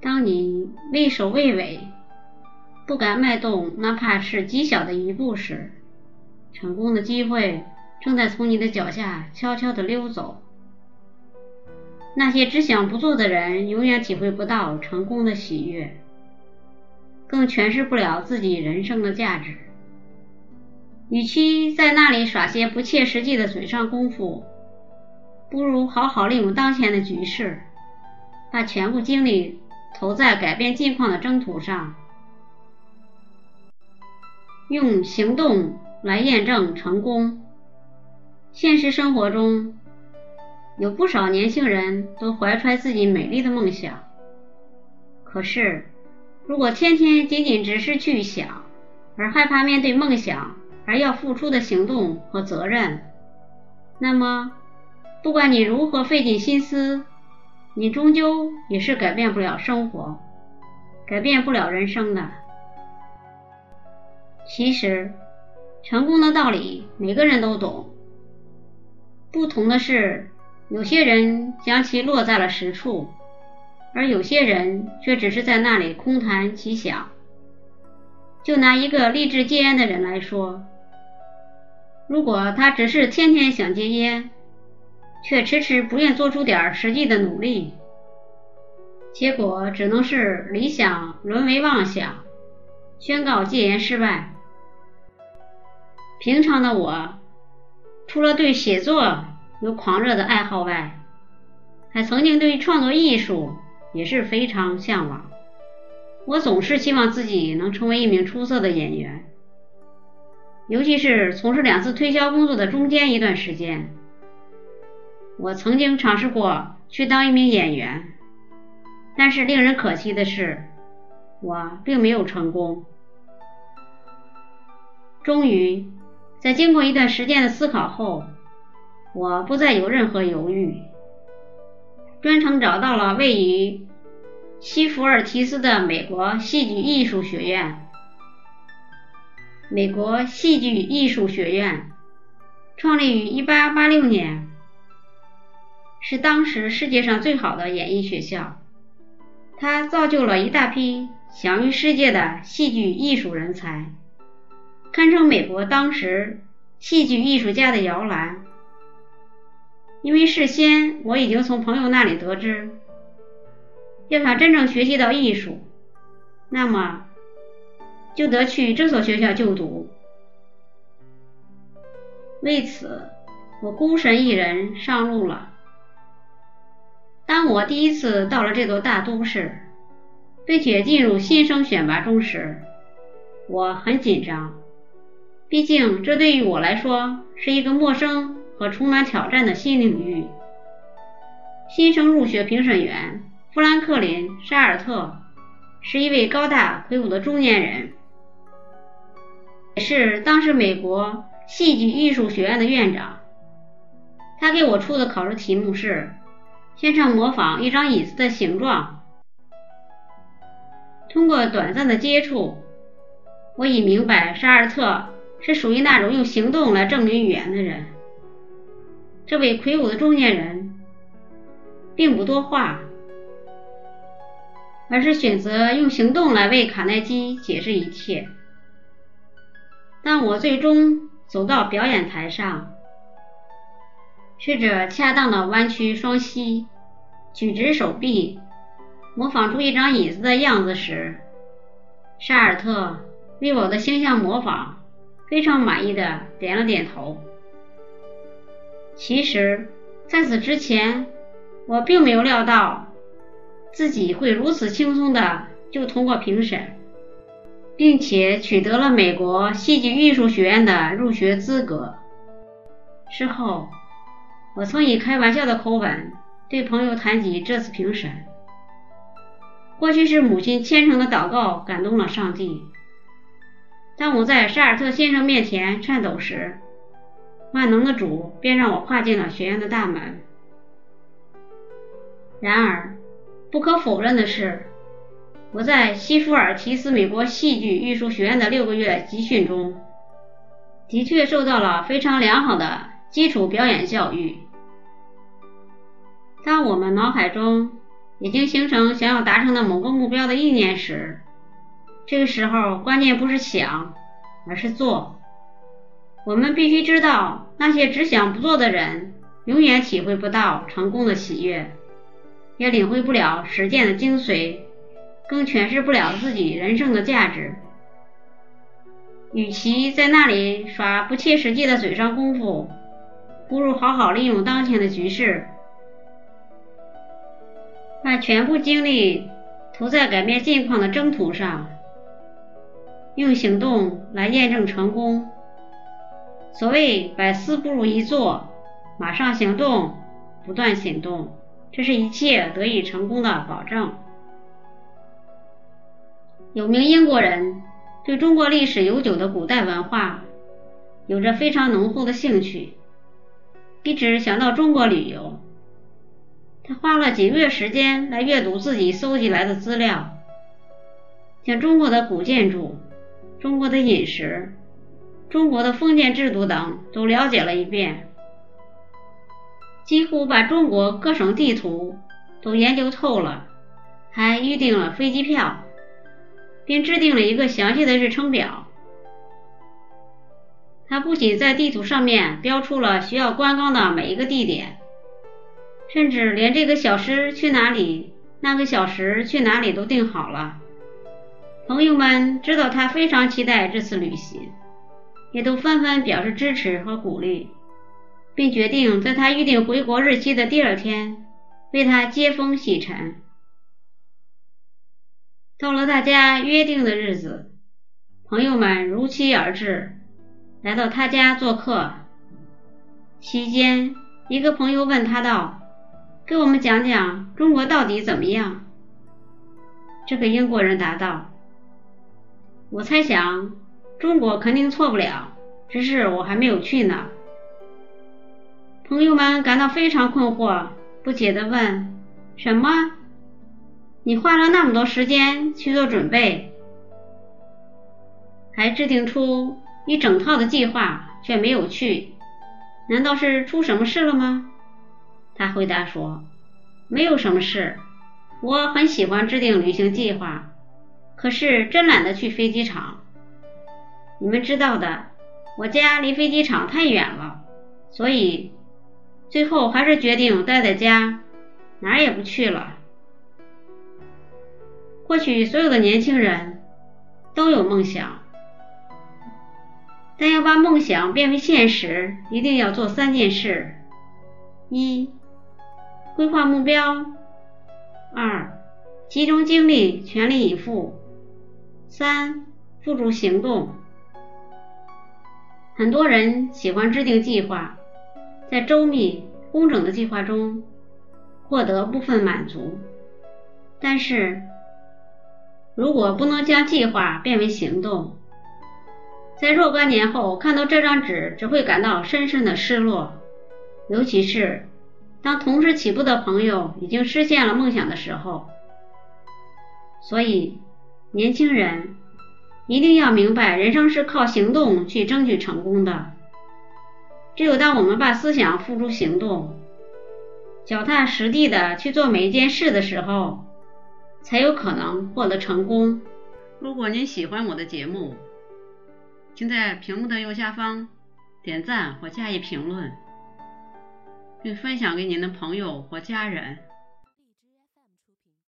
当你畏首畏尾，不敢迈动哪怕是极小的一步时，成功的机会正在从你的脚下悄悄地溜走。那些只想不做的人，永远体会不到成功的喜悦，更诠释不了自己人生的价值。与其在那里耍些不切实际的嘴上功夫，不如好好利用当前的局势，把全部精力投在改变境况的征途上。用行动来验证成功。现实生活中，有不少年轻人都怀揣自己美丽的梦想。可是，如果天天仅仅只是去想，而害怕面对梦想而要付出的行动和责任，那么，不管你如何费尽心思，你终究也是改变不了生活，改变不了人生的。其实，成功的道理每个人都懂，不同的是，有些人将其落在了实处，而有些人却只是在那里空谈其想。就拿一个立志戒烟的人来说，如果他只是天天想戒烟，却迟迟不愿做出点实际的努力，结果只能是理想沦为妄想，宣告戒烟失败。平常的我，除了对写作有狂热的爱好外，还曾经对创作艺术也是非常向往。我总是希望自己能成为一名出色的演员，尤其是从事两次推销工作的中间一段时间，我曾经尝试过去当一名演员，但是令人可惜的是，我并没有成功。终于。在经过一段时间的思考后，我不再有任何犹豫，专程找到了位于西弗尔提斯的美国戏剧艺术学院。美国戏剧艺术学院创立于1886年，是当时世界上最好的演艺学校，它造就了一大批享誉世界的戏剧艺术人才。堪称美国当时戏剧艺术家的摇篮，因为事先我已经从朋友那里得知，要想真正学习到艺术，那么就得去这所学校就读。为此，我孤身一人上路了。当我第一次到了这座大都市，并且进入新生选拔中时，我很紧张。毕竟，这对于我来说是一个陌生和充满挑战的新领域。新生入学评审员富兰克林·沙尔特是一位高大魁梧的中年人，也是当时美国戏剧艺术学院的院长。他给我出的考试题目是：先生模仿一张椅子的形状。通过短暂的接触，我已明白沙尔特。是属于那种用行动来证明语言的人。这位魁梧的中年人并不多话，而是选择用行动来为卡耐基解释一切。当我最终走到表演台上，试着恰当的弯曲双膝，举直手臂，模仿出一张椅子的样子时，沙尔特为我的形象模仿。非常满意的点了点头。其实，在此之前，我并没有料到自己会如此轻松的就通过评审，并且取得了美国戏剧艺术学院的入学资格。事后，我曾以开玩笑的口吻对朋友谈及这次评审。或许是母亲虔诚的祷告感动了上帝。当我在沙尔特先生面前颤抖时，万能的主便让我跨进了学院的大门。然而，不可否认的是，我在西弗尔提斯美国戏剧艺术学院的六个月集训中，的确受到了非常良好的基础表演教育。当我们脑海中已经形成想要达成的某个目标的意念时，这个时候关键不是想，而是做。我们必须知道，那些只想不做的人，永远体会不到成功的喜悦，也领会不了实践的精髓，更诠释不了自己人生的价值。与其在那里耍不切实际的嘴上功夫，不如好好利用当前的局势，把全部精力投在改变境况的征途上，用行动来验证成功。所谓百思不如一做，马上行动，不断行动，这是一切得以成功的保证。有名英国人。对中国历史悠久的古代文化有着非常浓厚的兴趣，一直想到中国旅游。他花了几个月时间来阅读自己搜集来的资料，将中国的古建筑、中国的饮食、中国的封建制度等都了解了一遍，几乎把中国各省地图都研究透了，还预订了飞机票。并制定了一个详细的日程表。他不仅在地图上面标出了需要观光的每一个地点，甚至连这个小时去哪里、那个小时去哪里都定好了。朋友们知道他非常期待这次旅行，也都纷纷表示支持和鼓励，并决定在他预定回国日期的第二天为他接风洗尘。到了大家约定的日子，朋友们如期而至，来到他家做客。期间，一个朋友问他道：“给我们讲讲中国到底怎么样？”这个英国人答道：“我猜想中国肯定错不了，只是我还没有去呢。”朋友们感到非常困惑，不解地问：“什么？”你花了那么多时间去做准备，还制定出一整套的计划，却没有去，难道是出什么事了吗？他回答说：“没有什么事，我很喜欢制定旅行计划，可是真懒得去飞机场。你们知道的，我家离飞机场太远了，所以最后还是决定待在家，哪儿也不去了。”或许所有的年轻人都有梦想，但要把梦想变为现实，一定要做三件事：一、规划目标；二、集中精力，全力以赴；三、付诸行动。很多人喜欢制定计划，在周密工整的计划中获得部分满足，但是。如果不能将计划变为行动，在若干年后看到这张纸，只会感到深深的失落。尤其是当同时起步的朋友已经实现了梦想的时候。所以，年轻人一定要明白，人生是靠行动去争取成功的。只有当我们把思想付诸行动，脚踏实地的去做每一件事的时候。才有可能获得成功。如果您喜欢我的节目，请在屏幕的右下方点赞或加以评论，并分享给您的朋友或家人。